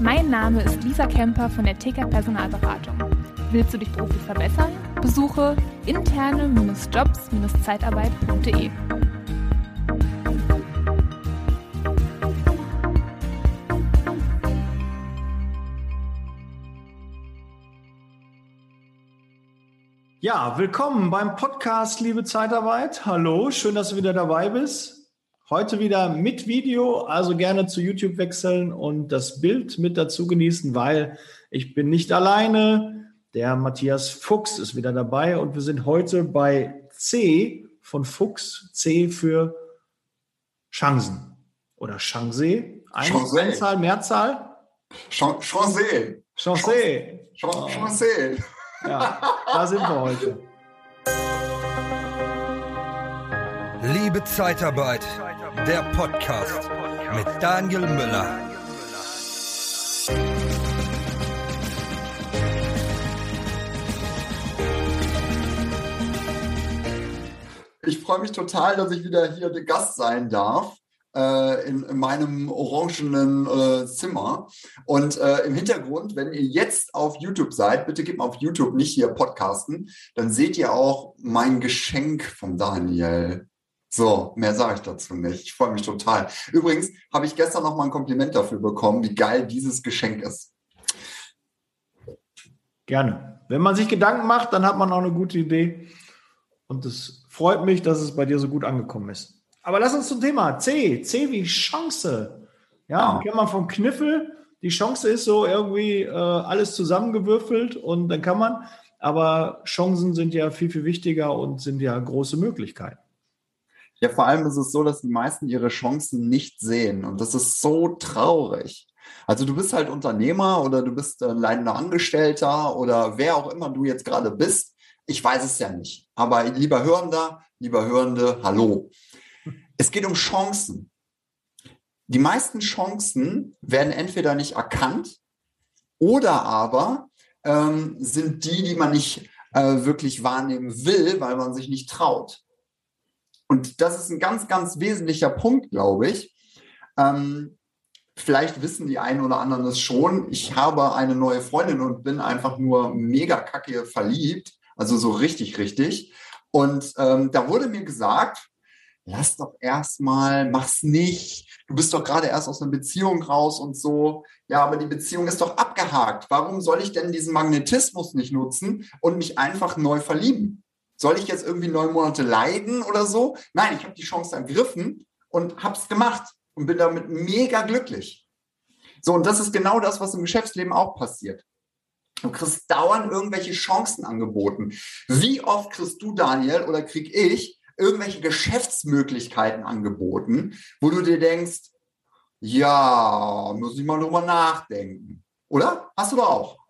Mein Name ist Lisa Kemper von der TK Personalberatung. Willst du dich beruflich verbessern? Besuche interne-jobs-zeitarbeit.de. Ja, willkommen beim Podcast Liebe Zeitarbeit. Hallo, schön, dass du wieder dabei bist. Heute wieder mit Video, also gerne zu YouTube wechseln und das Bild mit dazu genießen, weil ich bin nicht alleine. Der Matthias Fuchs ist wieder dabei und wir sind heute bei C von Fuchs. C für Chancen oder Chance. Chance. Einzahl, Mehrzahl? Chance. Chance. Chance. Ja, da sind wir heute. Liebe Zeitarbeit, der Podcast mit Daniel Müller. Ich freue mich total, dass ich wieder hier der Gast sein darf. Äh, in, in, meinem orangenen äh, Zimmer. Und äh, im Hintergrund, wenn ihr jetzt auf YouTube seid, bitte gebt mal auf YouTube nicht hier Podcasten, dann seht ihr auch mein Geschenk von Daniel. So, mehr sage ich dazu nicht. Ich freue mich total. Übrigens habe ich gestern noch mal ein Kompliment dafür bekommen, wie geil dieses Geschenk ist. Gerne. Wenn man sich Gedanken macht, dann hat man auch eine gute Idee. Und es freut mich, dass es bei dir so gut angekommen ist. Aber lass uns zum Thema C. C wie Chance. Ja, ja. kennt man vom Kniffel. Die Chance ist so irgendwie äh, alles zusammengewürfelt und dann kann man. Aber Chancen sind ja viel, viel wichtiger und sind ja große Möglichkeiten. Ja, vor allem ist es so, dass die meisten ihre Chancen nicht sehen. Und das ist so traurig. Also du bist halt Unternehmer oder du bist äh, leidender Angestellter oder wer auch immer du jetzt gerade bist. Ich weiß es ja nicht. Aber lieber Hörender, lieber Hörende, hallo. Es geht um Chancen. Die meisten Chancen werden entweder nicht erkannt oder aber ähm, sind die, die man nicht äh, wirklich wahrnehmen will, weil man sich nicht traut. Und das ist ein ganz, ganz wesentlicher Punkt, glaube ich. Ähm, vielleicht wissen die einen oder anderen es schon. Ich habe eine neue Freundin und bin einfach nur mega kacke verliebt. Also so richtig, richtig. Und ähm, da wurde mir gesagt, lass doch erstmal, mach's nicht. Du bist doch gerade erst aus einer Beziehung raus und so. Ja, aber die Beziehung ist doch abgehakt. Warum soll ich denn diesen Magnetismus nicht nutzen und mich einfach neu verlieben? Soll ich jetzt irgendwie neun Monate leiden oder so? Nein, ich habe die Chance ergriffen und hab's gemacht und bin damit mega glücklich. So, und das ist genau das, was im Geschäftsleben auch passiert. Du kriegst dauernd irgendwelche Chancen angeboten. Wie oft kriegst du, Daniel, oder krieg ich irgendwelche Geschäftsmöglichkeiten angeboten, wo du dir denkst, ja, muss ich mal drüber nachdenken. Oder? Hast du da auch?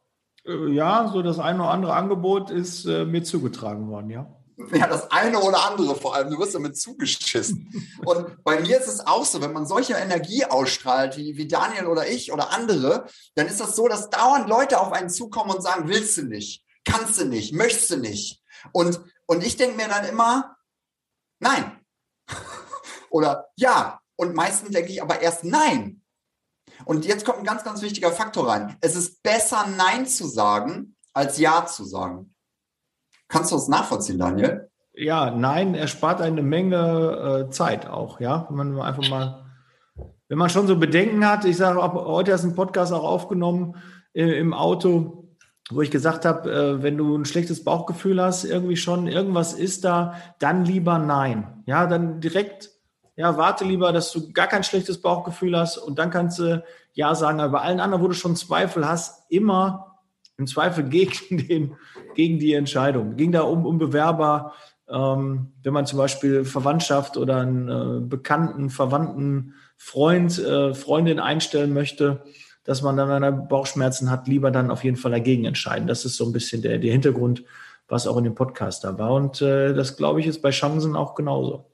Äh, ja, so das eine oder andere Angebot ist äh, mir zugetragen worden, ja. Ja, das eine oder andere vor allem. Du wirst damit zugeschissen. Und bei mir ist es auch so, wenn man solche Energie ausstrahlt, wie, wie Daniel oder ich oder andere, dann ist das so, dass dauernd Leute auf einen zukommen und sagen, willst du nicht, kannst du nicht, möchtest du nicht. Und, und ich denke mir dann immer, nein. oder ja. Und meistens denke ich aber erst nein. Und jetzt kommt ein ganz, ganz wichtiger Faktor rein. Es ist besser, Nein zu sagen, als Ja zu sagen. Kannst du das nachvollziehen, Daniel? Ja, Nein erspart eine Menge äh, Zeit auch, ja. Wenn man einfach mal, wenn man schon so Bedenken hat, ich sage, heute hast du einen Podcast auch aufgenommen äh, im Auto, wo ich gesagt habe, äh, wenn du ein schlechtes Bauchgefühl hast, irgendwie schon, irgendwas ist da, dann lieber Nein. Ja, dann direkt ja, warte lieber, dass du gar kein schlechtes Bauchgefühl hast und dann kannst du Ja sagen. Aber bei allen anderen, wo du schon Zweifel hast, immer im Zweifel gegen, den, gegen die Entscheidung. Ging da um, um Bewerber, ähm, wenn man zum Beispiel Verwandtschaft oder einen äh, bekannten, verwandten Freund, äh, Freundin einstellen möchte, dass man dann, er Bauchschmerzen hat, lieber dann auf jeden Fall dagegen entscheiden. Das ist so ein bisschen der, der Hintergrund, was auch in dem Podcast da war. Und äh, das, glaube ich, ist bei Chancen auch genauso.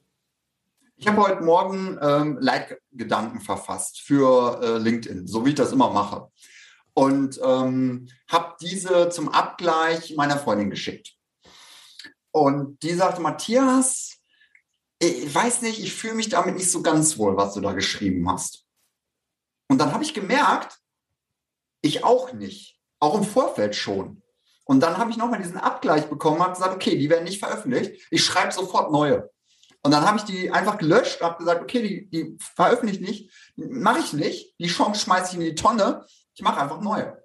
Ich habe heute Morgen ähm, Leitgedanken verfasst für äh, LinkedIn, so wie ich das immer mache. Und ähm, habe diese zum Abgleich meiner Freundin geschickt. Und die sagte, Matthias, ich weiß nicht, ich fühle mich damit nicht so ganz wohl, was du da geschrieben hast. Und dann habe ich gemerkt, Ich auch nicht. Auch im Vorfeld schon. Und dann habe ich nochmal diesen Abgleich bekommen, habe gesagt, okay, die werden nicht veröffentlicht. Ich schreibe sofort neue. Und dann habe ich die einfach gelöscht, habe gesagt, okay, die, die veröffentliche nicht, mache ich nicht. Die Chance schmeiße ich in die Tonne. Ich mache einfach neue.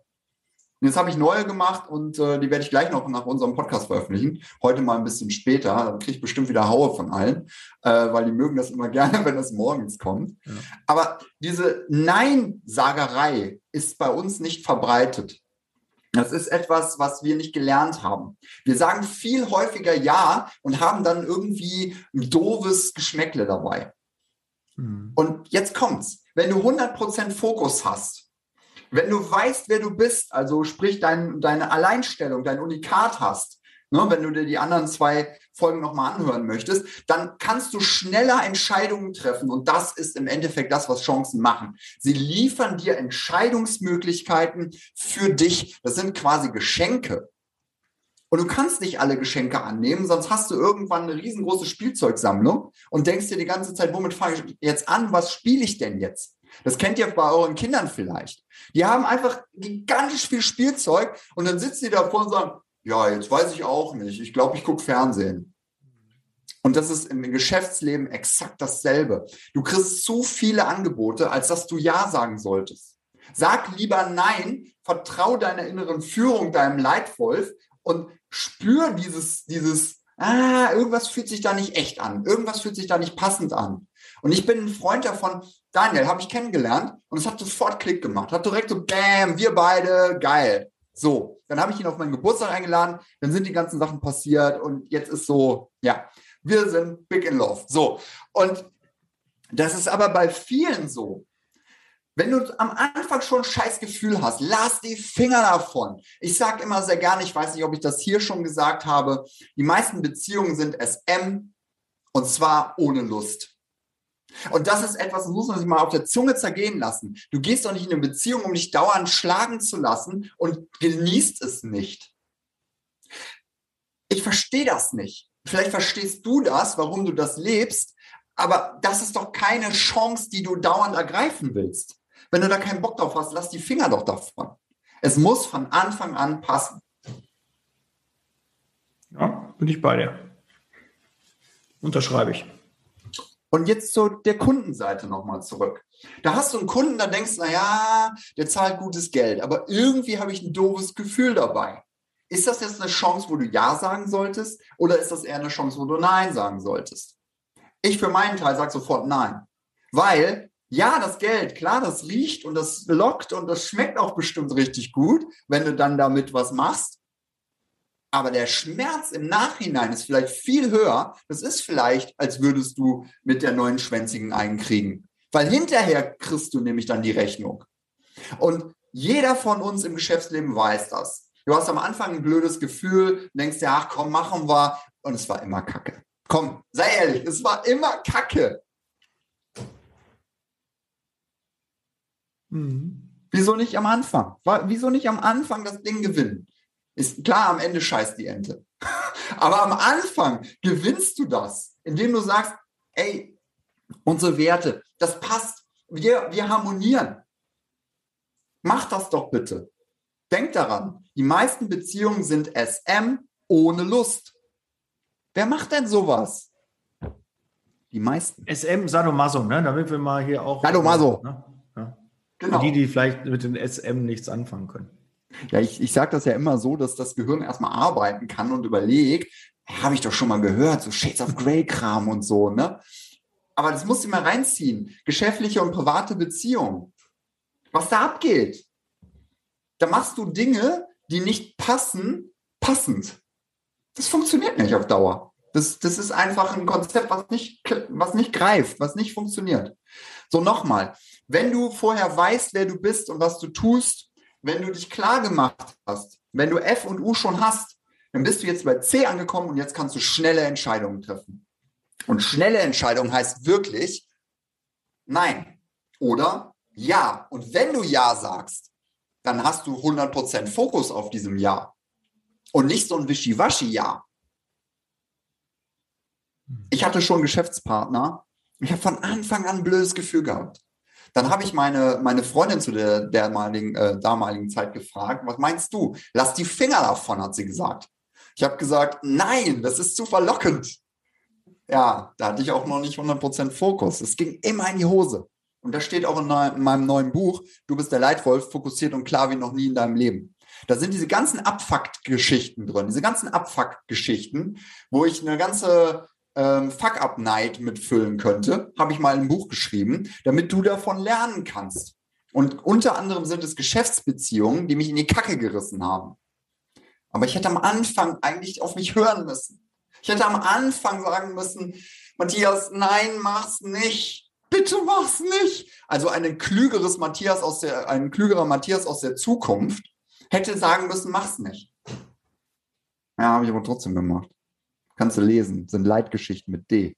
Und jetzt habe ich neue gemacht und äh, die werde ich gleich noch nach unserem Podcast veröffentlichen. Heute mal ein bisschen später. Dann kriege ich bestimmt wieder Haue von allen, äh, weil die mögen das immer gerne, wenn das morgens kommt. Ja. Aber diese Nein-Sagerei ist bei uns nicht verbreitet. Das ist etwas, was wir nicht gelernt haben. Wir sagen viel häufiger Ja und haben dann irgendwie ein doofes Geschmäckle dabei. Hm. Und jetzt kommt's. Wenn du 100% Fokus hast, wenn du weißt, wer du bist, also sprich dein, deine Alleinstellung, dein Unikat hast, ne, wenn du dir die anderen zwei Folgen nochmal anhören möchtest, dann kannst du schneller Entscheidungen treffen. Und das ist im Endeffekt das, was Chancen machen. Sie liefern dir Entscheidungsmöglichkeiten für dich. Das sind quasi Geschenke. Und du kannst nicht alle Geschenke annehmen, sonst hast du irgendwann eine riesengroße Spielzeugsammlung und denkst dir die ganze Zeit, womit fange ich jetzt an? Was spiele ich denn jetzt? Das kennt ihr bei euren Kindern vielleicht. Die haben einfach gigantisch viel Spielzeug und dann sitzen die davor und sagen, ja, jetzt weiß ich auch nicht. Ich glaube, ich gucke Fernsehen. Und das ist im Geschäftsleben exakt dasselbe. Du kriegst zu viele Angebote, als dass du Ja sagen solltest. Sag lieber Nein, vertrau deiner inneren Führung, deinem Leitwolf und spür dieses, dieses, ah, irgendwas fühlt sich da nicht echt an. Irgendwas fühlt sich da nicht passend an. Und ich bin ein Freund davon, Daniel habe ich kennengelernt und es hat sofort Klick gemacht. Hat direkt so, bam, wir beide, geil. So, dann habe ich ihn auf meinen Geburtstag eingeladen, dann sind die ganzen Sachen passiert und jetzt ist so, ja, wir sind big in love. So, und das ist aber bei vielen so. Wenn du am Anfang schon ein scheiß Gefühl hast, lass die Finger davon. Ich sage immer sehr gerne, ich weiß nicht, ob ich das hier schon gesagt habe, die meisten Beziehungen sind SM und zwar ohne Lust. Und das ist etwas, das muss man sich mal auf der Zunge zergehen lassen. Du gehst doch nicht in eine Beziehung, um dich dauernd schlagen zu lassen und genießt es nicht. Ich verstehe das nicht. Vielleicht verstehst du das, warum du das lebst, aber das ist doch keine Chance, die du dauernd ergreifen willst. Wenn du da keinen Bock drauf hast, lass die Finger doch davon. Es muss von Anfang an passen. Ja, bin ich bei dir. Unterschreibe ich. Und jetzt zu der Kundenseite nochmal zurück. Da hast du einen Kunden, da denkst du, naja, der zahlt gutes Geld, aber irgendwie habe ich ein doofes Gefühl dabei. Ist das jetzt eine Chance, wo du Ja sagen solltest oder ist das eher eine Chance, wo du Nein sagen solltest? Ich für meinen Teil sage sofort Nein. Weil, ja, das Geld, klar, das riecht und das lockt und das schmeckt auch bestimmt richtig gut, wenn du dann damit was machst. Aber der Schmerz im Nachhinein ist vielleicht viel höher. Das ist vielleicht, als würdest du mit der neuen Schwänzigen einkriegen. Weil hinterher kriegst du nämlich dann die Rechnung. Und jeder von uns im Geschäftsleben weiß das. Du hast am Anfang ein blödes Gefühl, denkst dir, ach komm, machen wir. Und es war immer Kacke. Komm, sei ehrlich, es war immer Kacke. Mhm. Wieso nicht am Anfang? Wieso nicht am Anfang das Ding gewinnen? Ist klar, am Ende scheißt die Ente. Aber am Anfang gewinnst du das, indem du sagst, ey, unsere Werte, das passt. Wir, wir harmonieren. Mach das doch bitte. Denk daran, die meisten Beziehungen sind SM ohne Lust. Wer macht denn sowas? Die meisten. SM Sadomaso, ne? Damit wir mal hier auch. Sadomaso. Ne? Ja. Genau. die, die vielleicht mit den SM nichts anfangen können. Ja, ich, ich sage das ja immer so, dass das Gehirn erstmal arbeiten kann und überlegt, habe ich doch schon mal gehört, so Shades of Grey-Kram und so, ne? Aber das musst du mal reinziehen. Geschäftliche und private Beziehungen. Was da abgeht. Da machst du Dinge, die nicht passen, passend. Das funktioniert nicht auf Dauer. Das, das ist einfach ein Konzept, was nicht, was nicht greift, was nicht funktioniert. So nochmal, wenn du vorher weißt, wer du bist und was du tust, wenn du dich klar gemacht hast, wenn du F und U schon hast, dann bist du jetzt bei C angekommen und jetzt kannst du schnelle Entscheidungen treffen. Und schnelle Entscheidung heißt wirklich Nein oder Ja. Und wenn du Ja sagst, dann hast du 100% Fokus auf diesem Ja. Und nicht so ein Wischiwaschi-Ja. Ich hatte schon Geschäftspartner. Ich habe von Anfang an ein blödes Gefühl gehabt. Dann habe ich meine, meine Freundin zu der damaligen, äh, damaligen Zeit gefragt, was meinst du? Lass die Finger davon, hat sie gesagt. Ich habe gesagt, nein, das ist zu verlockend. Ja, da hatte ich auch noch nicht 100% Fokus. Es ging immer in die Hose. Und das steht auch in, in meinem neuen Buch, Du bist der Leitwolf, fokussiert und klar wie noch nie in deinem Leben. Da sind diese ganzen Abfuck-Geschichten drin, diese ganzen Abfuck-Geschichten, wo ich eine ganze ähm, Fuck-Up-Night mitfüllen könnte, habe ich mal ein Buch geschrieben, damit du davon lernen kannst. Und unter anderem sind es Geschäftsbeziehungen, die mich in die Kacke gerissen haben. Aber ich hätte am Anfang eigentlich auf mich hören müssen. Ich hätte am Anfang sagen müssen, Matthias, nein, mach's nicht. Bitte mach's nicht. Also ein klügeres Matthias aus der, ein klügerer Matthias aus der Zukunft hätte sagen müssen, mach's nicht. Ja, habe ich aber trotzdem gemacht. Kannst du lesen. sind Leitgeschichten mit D.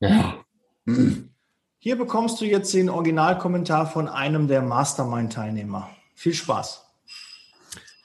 Ja. Hier bekommst du jetzt den Originalkommentar von einem der Mastermind-Teilnehmer. Viel Spaß.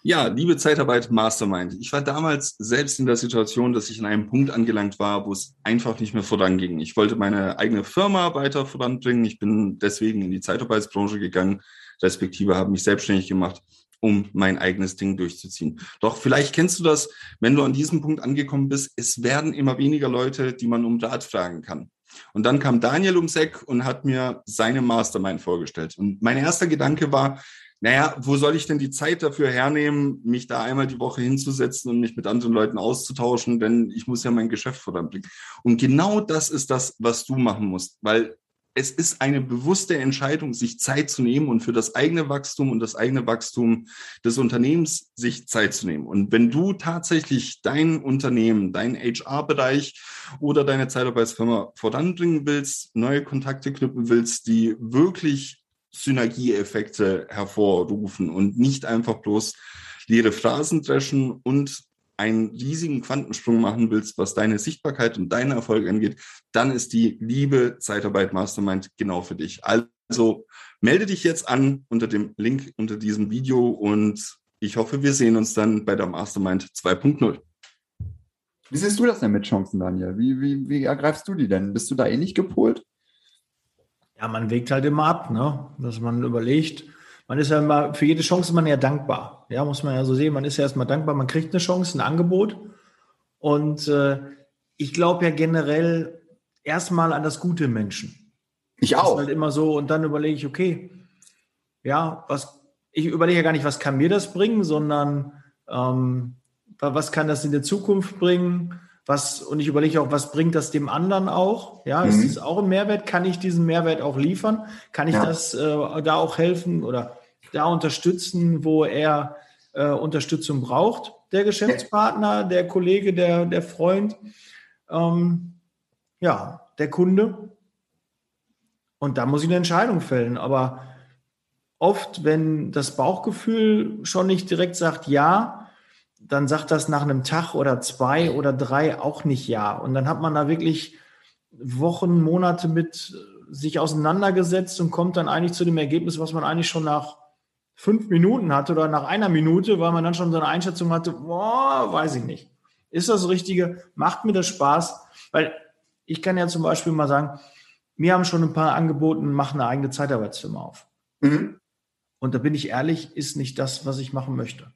Ja, liebe Zeitarbeit Mastermind. Ich war damals selbst in der Situation, dass ich an einem Punkt angelangt war, wo es einfach nicht mehr voranging. Ich wollte meine eigene Firma weiter voranbringen. Ich bin deswegen in die Zeitarbeitsbranche gegangen, respektive habe mich selbstständig gemacht um mein eigenes Ding durchzuziehen. Doch vielleicht kennst du das, wenn du an diesem Punkt angekommen bist, es werden immer weniger Leute, die man um Rat fragen kann. Und dann kam Daniel ums Eck und hat mir seine Mastermind vorgestellt. Und mein erster Gedanke war, naja, wo soll ich denn die Zeit dafür hernehmen, mich da einmal die Woche hinzusetzen und mich mit anderen Leuten auszutauschen, denn ich muss ja mein Geschäft voranbringen. Und genau das ist das, was du machen musst, weil es ist eine bewusste Entscheidung, sich Zeit zu nehmen und für das eigene Wachstum und das eigene Wachstum des Unternehmens sich Zeit zu nehmen. Und wenn du tatsächlich dein Unternehmen, dein HR-Bereich oder deine Zeitarbeitsfirma voranbringen willst, neue Kontakte knüpfen willst, die wirklich Synergieeffekte hervorrufen und nicht einfach bloß leere Phrasen dreschen und einen riesigen Quantensprung machen willst, was deine Sichtbarkeit und deinen Erfolg angeht, dann ist die liebe Zeitarbeit Mastermind genau für dich. Also melde dich jetzt an unter dem Link unter diesem Video und ich hoffe, wir sehen uns dann bei der Mastermind 2.0. Wie siehst du das denn mit Chancen, Daniel? Wie, wie, wie ergreifst du die denn? Bist du da eh nicht gepolt? Ja, man wägt halt immer ab, ne? dass man überlegt, man ist ja immer, für jede Chance ist man ja dankbar. Ja, muss man ja so sehen. Man ist ja erstmal dankbar, man kriegt eine Chance, ein Angebot. Und äh, ich glaube ja generell erstmal an das gute Menschen. Ich auch. Das ist halt immer so. Und dann überlege ich, okay, ja, was, ich überlege ja gar nicht, was kann mir das bringen, sondern ähm, was kann das in der Zukunft bringen? Was, und ich überlege auch, was bringt das dem anderen auch? Ja, mhm. ist das auch ein Mehrwert? Kann ich diesen Mehrwert auch liefern? Kann ich ja. das äh, da auch helfen oder da unterstützen, wo er äh, Unterstützung braucht? Der Geschäftspartner, der Kollege, der, der Freund, ähm, ja, der Kunde. Und da muss ich eine Entscheidung fällen. Aber oft, wenn das Bauchgefühl schon nicht direkt sagt, ja, dann sagt das nach einem Tag oder zwei oder drei auch nicht ja. Und dann hat man da wirklich Wochen, Monate mit sich auseinandergesetzt und kommt dann eigentlich zu dem Ergebnis, was man eigentlich schon nach fünf Minuten hatte oder nach einer Minute, weil man dann schon so eine Einschätzung hatte, boah, weiß ich nicht. Ist das Richtige? Macht mir das Spaß? Weil ich kann ja zum Beispiel mal sagen, mir haben schon ein paar angeboten, mach eine eigene Zeitarbeitsfirma auf. Mhm. Und da bin ich ehrlich, ist nicht das, was ich machen möchte.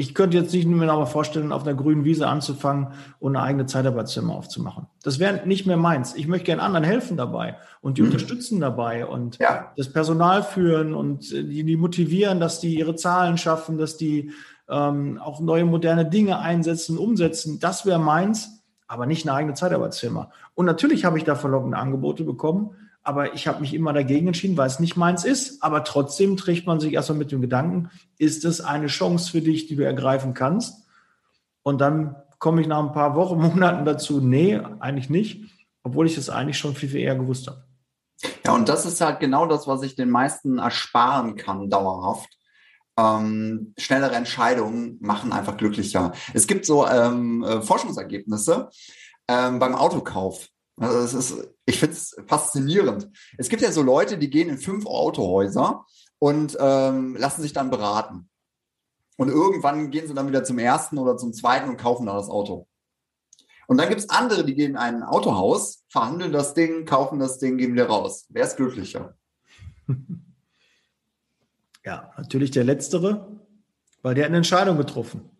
Ich könnte jetzt nicht mehr noch mal vorstellen, auf einer grünen Wiese anzufangen und eine eigene Zeitarbeitszimmer aufzumachen. Das wäre nicht mehr meins. Ich möchte gerne anderen helfen dabei und die mhm. unterstützen dabei und ja. das Personal führen und die, die, motivieren, dass die ihre Zahlen schaffen, dass die ähm, auch neue moderne Dinge einsetzen, umsetzen. Das wäre meins, aber nicht eine eigene Zeitarbeitsfirma. Und natürlich habe ich da verlockende Angebote bekommen, aber ich habe mich immer dagegen entschieden, weil es nicht meins ist. Aber trotzdem trägt man sich erstmal mit dem Gedanken, ist es eine Chance für dich, die du ergreifen kannst? Und dann komme ich nach ein paar Wochen, Monaten dazu, nee, eigentlich nicht, obwohl ich das eigentlich schon viel, viel eher gewusst habe. Ja, und das ist halt genau das, was ich den meisten ersparen kann, dauerhaft. Ähm, schnellere Entscheidungen machen einfach glücklicher. Es gibt so ähm, äh, Forschungsergebnisse ähm, beim Autokauf. Also es ist, ich finde es faszinierend. Es gibt ja so Leute, die gehen in fünf Autohäuser und ähm, lassen sich dann beraten. Und irgendwann gehen sie dann wieder zum ersten oder zum zweiten und kaufen dann das Auto. Und dann gibt es andere, die gehen in ein Autohaus, verhandeln das Ding, kaufen das Ding, gehen wieder raus. Wer ist glücklicher? Ja, natürlich der Letztere, weil der eine Entscheidung getroffen.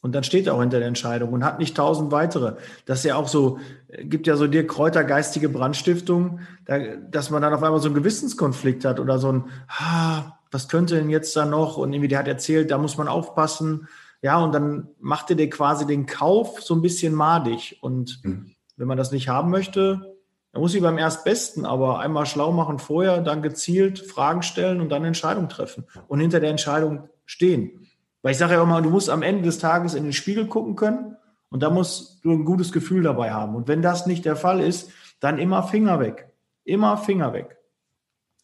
Und dann steht er auch hinter der Entscheidung und hat nicht tausend weitere. Das ist ja auch so, gibt ja so dir Kräuter geistige Brandstiftung, da, dass man dann auf einmal so einen Gewissenskonflikt hat oder so ein, ah, was könnte denn jetzt da noch? Und irgendwie der hat erzählt, da muss man aufpassen. Ja, und dann macht er dir quasi den Kauf so ein bisschen madig. Und mhm. wenn man das nicht haben möchte, dann muss ich beim Erstbesten aber einmal schlau machen vorher, dann gezielt Fragen stellen und dann Entscheidung treffen und hinter der Entscheidung stehen. Weil ich sage ja immer, du musst am Ende des Tages in den Spiegel gucken können und da musst du ein gutes Gefühl dabei haben. Und wenn das nicht der Fall ist, dann immer Finger weg. Immer Finger weg.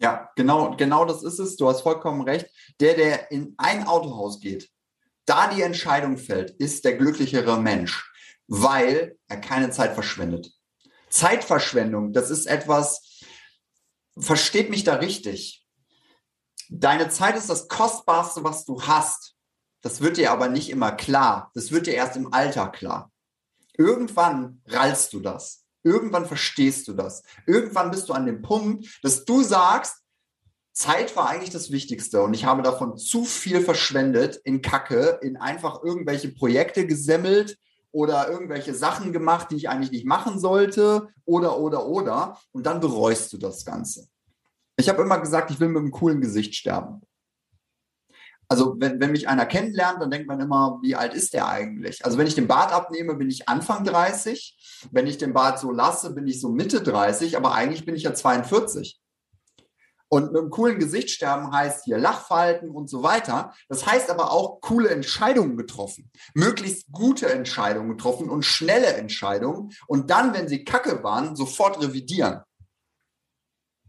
Ja, genau, genau das ist es. Du hast vollkommen recht. Der, der in ein Autohaus geht, da die Entscheidung fällt, ist der glücklichere Mensch, weil er keine Zeit verschwendet. Zeitverschwendung, das ist etwas, versteht mich da richtig. Deine Zeit ist das Kostbarste, was du hast. Das wird dir aber nicht immer klar. Das wird dir erst im Alter klar. Irgendwann rallst du das. Irgendwann verstehst du das. Irgendwann bist du an dem Punkt, dass du sagst, Zeit war eigentlich das Wichtigste und ich habe davon zu viel verschwendet in Kacke, in einfach irgendwelche Projekte gesemmelt oder irgendwelche Sachen gemacht, die ich eigentlich nicht machen sollte oder, oder, oder. Und dann bereust du das Ganze. Ich habe immer gesagt, ich will mit einem coolen Gesicht sterben also wenn, wenn mich einer kennenlernt, dann denkt man immer, wie alt ist der eigentlich? Also wenn ich den Bart abnehme, bin ich Anfang 30. Wenn ich den Bart so lasse, bin ich so Mitte 30, aber eigentlich bin ich ja 42. Und mit einem coolen Gesicht sterben heißt hier Lachfalten und so weiter. Das heißt aber auch coole Entscheidungen getroffen, möglichst gute Entscheidungen getroffen und schnelle Entscheidungen. Und dann, wenn sie kacke waren, sofort revidieren.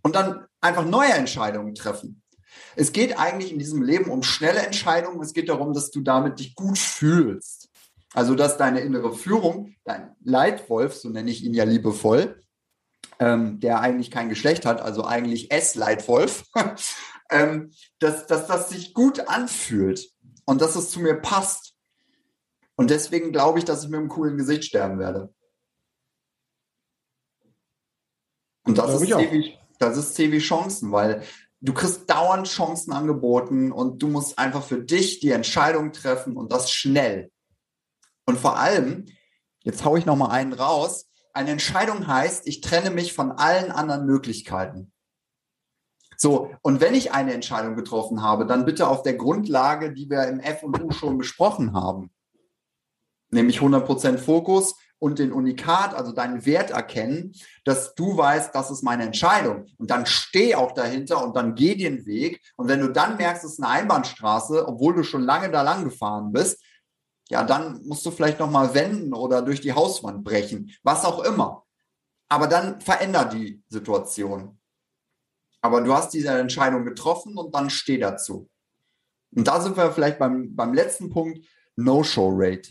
Und dann einfach neue Entscheidungen treffen. Es geht eigentlich in diesem Leben um schnelle Entscheidungen. Es geht darum, dass du damit dich gut fühlst. Also, dass deine innere Führung, dein Leitwolf, so nenne ich ihn ja liebevoll, ähm, der eigentlich kein Geschlecht hat, also eigentlich S-Leitwolf, ähm, dass, dass das sich gut anfühlt und dass es zu mir passt. Und deswegen glaube ich, dass ich mit einem coolen Gesicht sterben werde. Und das ist, C wie, das ist C wie Chancen, weil du kriegst dauernd Chancen angeboten und du musst einfach für dich die Entscheidung treffen und das schnell. Und vor allem, jetzt haue ich noch mal einen raus, eine Entscheidung heißt, ich trenne mich von allen anderen Möglichkeiten. So, und wenn ich eine Entscheidung getroffen habe, dann bitte auf der Grundlage, die wir im F und U schon besprochen haben. Nämlich 100% Fokus, und den Unikat, also deinen Wert erkennen, dass du weißt, das ist meine Entscheidung. Und dann steh auch dahinter und dann geh den Weg. Und wenn du dann merkst, es ist eine Einbahnstraße, obwohl du schon lange da lang gefahren bist, ja, dann musst du vielleicht nochmal wenden oder durch die Hauswand brechen, was auch immer. Aber dann verändert die Situation. Aber du hast diese Entscheidung getroffen und dann steh dazu. Und da sind wir vielleicht beim, beim letzten Punkt, No-Show-Rate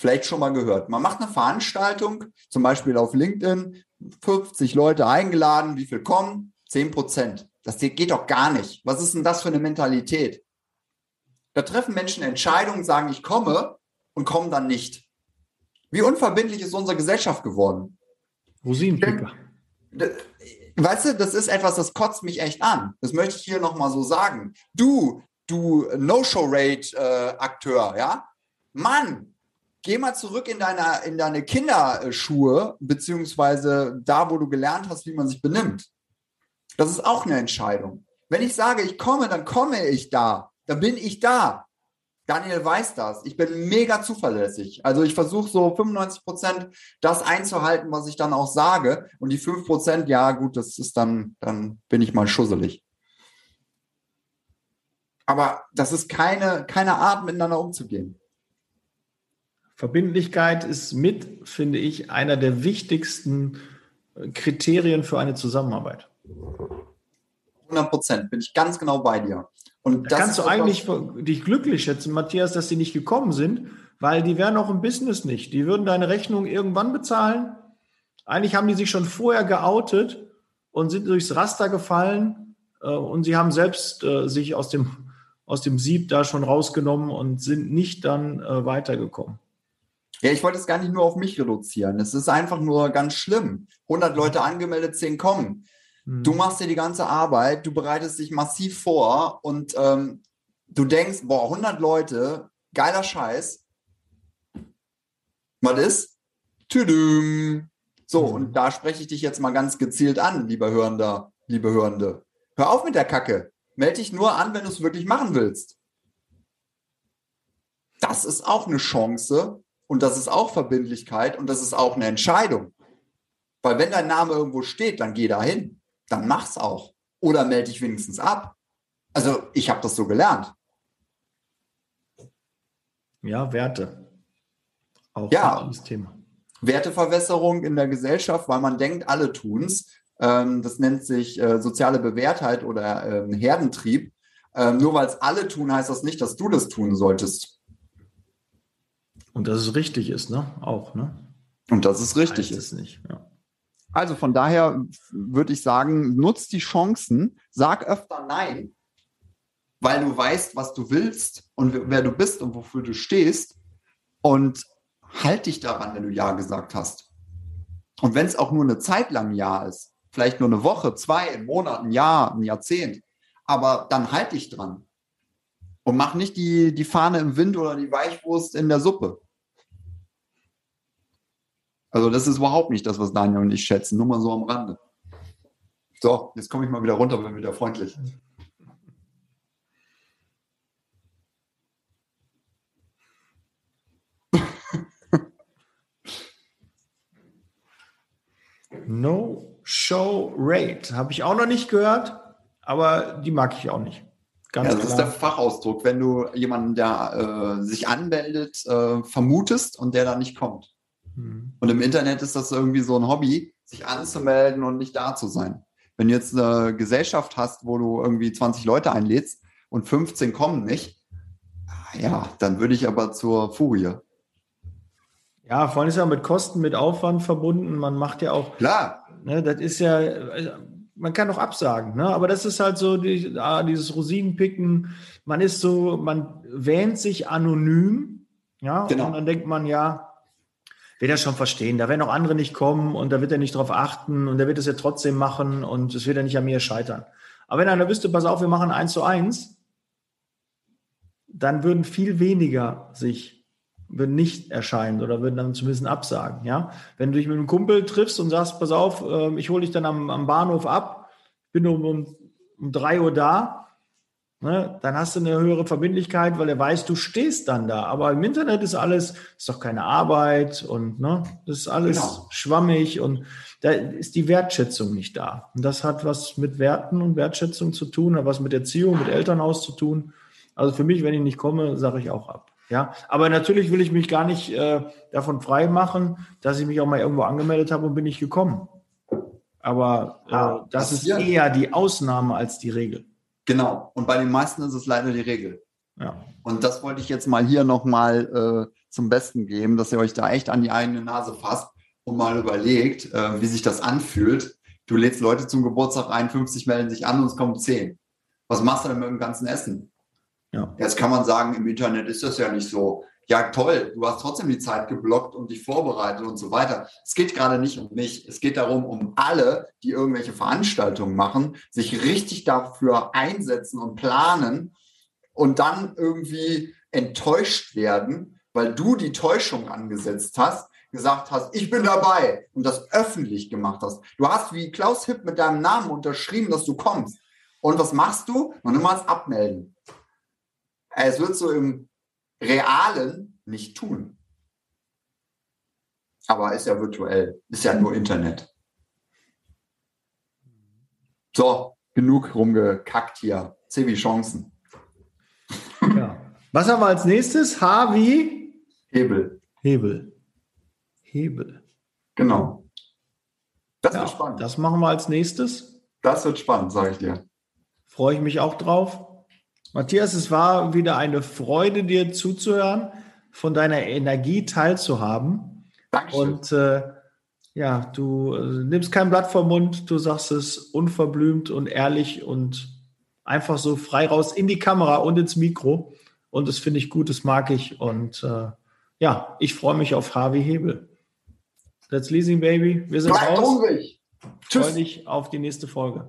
vielleicht schon mal gehört. Man macht eine Veranstaltung, zum Beispiel auf LinkedIn, 50 Leute eingeladen, wie viel kommen? 10 Prozent. Das geht doch gar nicht. Was ist denn das für eine Mentalität? Da treffen Menschen Entscheidungen, sagen, ich komme und kommen dann nicht. Wie unverbindlich ist unsere Gesellschaft geworden? Rosinenpicker. Weißt du, das ist etwas, das kotzt mich echt an. Das möchte ich hier nochmal so sagen. Du, du No-Show-Rate-Akteur, äh, ja? Mann, geh mal zurück in, deine, in deine Kinderschuhe, beziehungsweise da, wo du gelernt hast, wie man sich benimmt. Das ist auch eine Entscheidung. Wenn ich sage, ich komme, dann komme ich da. Dann bin ich da. Daniel weiß das. Ich bin mega zuverlässig. Also ich versuche so 95 Prozent das einzuhalten, was ich dann auch sage. Und die 5 Prozent, ja gut, das ist dann, dann bin ich mal schusselig. Aber das ist keine, keine Art, miteinander umzugehen. Verbindlichkeit ist mit, finde ich, einer der wichtigsten äh, Kriterien für eine Zusammenarbeit. 100 Prozent, bin ich ganz genau bei dir. Und da kannst du eigentlich dich glücklich schätzen, Matthias, dass sie nicht gekommen sind, weil die wären auch im Business nicht. Die würden deine Rechnung irgendwann bezahlen. Eigentlich haben die sich schon vorher geoutet und sind durchs Raster gefallen äh, und sie haben selbst äh, sich aus dem, aus dem Sieb da schon rausgenommen und sind nicht dann weitergekommen. Ja, ich wollte es gar nicht nur auf mich reduzieren. Es ist einfach nur ganz schlimm. 100 Leute angemeldet, 10 kommen. Hm. Du machst dir die ganze Arbeit, du bereitest dich massiv vor und ähm, du denkst, boah, 100 Leute, geiler Scheiß. Was ist? Tüdüm. So, Mhm. und da spreche ich dich jetzt mal ganz gezielt an, lieber Hörender, liebe Hörende. Hör auf mit der Kacke. Meld dich nur an, wenn du es wirklich machen willst. Das ist auch eine Chance und das ist auch Verbindlichkeit und das ist auch eine Entscheidung. Weil wenn dein Name irgendwo steht, dann geh da hin. Dann mach's auch. Oder melde dich wenigstens ab. Also ich habe das so gelernt. Ja, Werte. Auch Ja. ein Thema. Werteverwässerung in der Gesellschaft, weil man denkt, alle tun's. Ähm, das nennt sich äh, soziale Bewährtheit oder ähm, Herdentrieb. Ähm, nur weil es alle tun, heißt das nicht, dass du das tun solltest. Und dass es richtig ist, ne? Auch, ne? Und dass es richtig ist. es nicht. Ja. Also von daher würde ich sagen, nutz die Chancen, sag öfter Nein, weil du weißt, was du willst und wer du bist und wofür du stehst und halt dich daran, wenn du Ja gesagt hast. Und wenn es auch nur eine Zeit lang Ja ist, vielleicht nur eine Woche, zwei, ein Monat, ein Jahr, ein Jahrzehnt, aber dann halt dich dran. Und mach nicht die, die Fahne im Wind oder die Weichwurst in der Suppe. Also das ist überhaupt nicht das, was Daniel und ich schätzen. Nur mal so am Rande. So, jetzt komme ich mal wieder runter, bin wieder freundlich. No Show Rate. Habe ich auch noch nicht gehört, aber die mag ich auch nicht. Ganz Ja, das ist der klar. Fachausdruck, wenn du jemanden, der äh, sich anmeldet, äh, vermutest und der dann nicht kommt. Hm. Und im Internet ist das irgendwie so ein Hobby, sich anzumelden und nicht da zu sein. Wenn du jetzt eine Gesellschaft hast, wo du irgendwie 20 Leute einlädst und 15 kommen nicht, ja, dann würde ich aber zur Furie. Ja, vor allem ist ja mit Kosten, mit Aufwand verbunden. Man macht ja auch, Klar, ne, das ist ja, also, man kann auch absagen, ne? aber das ist halt so die, ah, dieses Rosinenpicken. Man ist so, man wähnt sich anonym, ja, Genau. und dann denkt man, ja, wird er schon verstehen, da werden auch andere nicht kommen und da wird er nicht drauf achten und der wird es ja trotzdem machen und es wird ja nicht an mir scheitern. Aber wenn einer wüsste, pass auf, wir machen eins zu eins, dann würden viel weniger sich würden nicht erscheinen oder würden dann zumindest absagen. Ja, wenn du dich mit einem Kumpel triffst und sagst, pass auf, ähm, ich hole dich dann am, am Bahnhof ab, bin um, um, um drei Uhr da, ne, dann hast du eine höhere Verbindlichkeit, weil er weiß, du stehst dann da. Aber im Internet ist alles, ist doch keine Arbeit und ne, das ist alles Genau. schwammig und da ist die Wertschätzung nicht da. Und das hat was mit Werten und Wertschätzung zu tun, hat was mit Erziehung, mit Elternhaus zu tun. Also für mich, wenn ich nicht komme, sage ich auch ab. Ja, aber natürlich will ich mich gar nicht äh, davon frei machen, dass ich mich auch mal irgendwo angemeldet habe und bin nicht gekommen. Aber äh, das ist eher die Ausnahme als die Regel. genau. Und bei den meisten ist es leider die Regel. Ja. Und das wollte ich jetzt mal hier nochmal äh, zum Besten geben, dass ihr euch da echt an die eigene Nase fasst und mal überlegt, äh, wie sich das anfühlt. Du lädst Leute zum Geburtstag ein, 50 melden sich an und es kommen 10. Was machst du denn mit dem ganzen Essen? Ja. Jetzt kann man sagen, im Internet ist das ja nicht so. Ja, toll, du hast trotzdem die Zeit geblockt und dich vorbereitet und so weiter. Es geht gerade nicht um mich. Es geht darum, um alle, die irgendwelche Veranstaltungen machen, sich richtig dafür einsetzen und planen und dann irgendwie enttäuscht werden, weil du die Täuschung angesetzt hast, gesagt hast, ich bin dabei und das öffentlich gemacht hast. Du hast wie Klaus Hipp mit deinem Namen unterschrieben, dass du kommst. Und was machst du? Noch niemals abmelden. Es wird so im Realen nicht tun. Aber ist ja virtuell, ist ja nur Internet. So, genug rumgekackt hier. Seh wie Chancen. ja. Was haben wir als nächstes? H wie Hebel. Hebel. Hebel. Genau. Das Ja, wird spannend. Das, das machen wir als nächstes. wird spannend, sage ich dir. Freue ich mich auch drauf. Matthias, es war wieder eine Freude, dir zuzuhören, von deiner Energie teilzuhaben. Dankeschön. Und äh, ja, du äh, nimmst kein Blatt vom Mund, du sagst es unverblümt und ehrlich und einfach so frei raus in die Kamera und ins Mikro. Und das finde ich gut, das mag ich. Und äh, ja, ich freue mich auf Harvey Hebel. That's Leasing Baby. Wir sind Bleibt raus. hungrig. Freue Tschüss. dich auf die nächste Folge.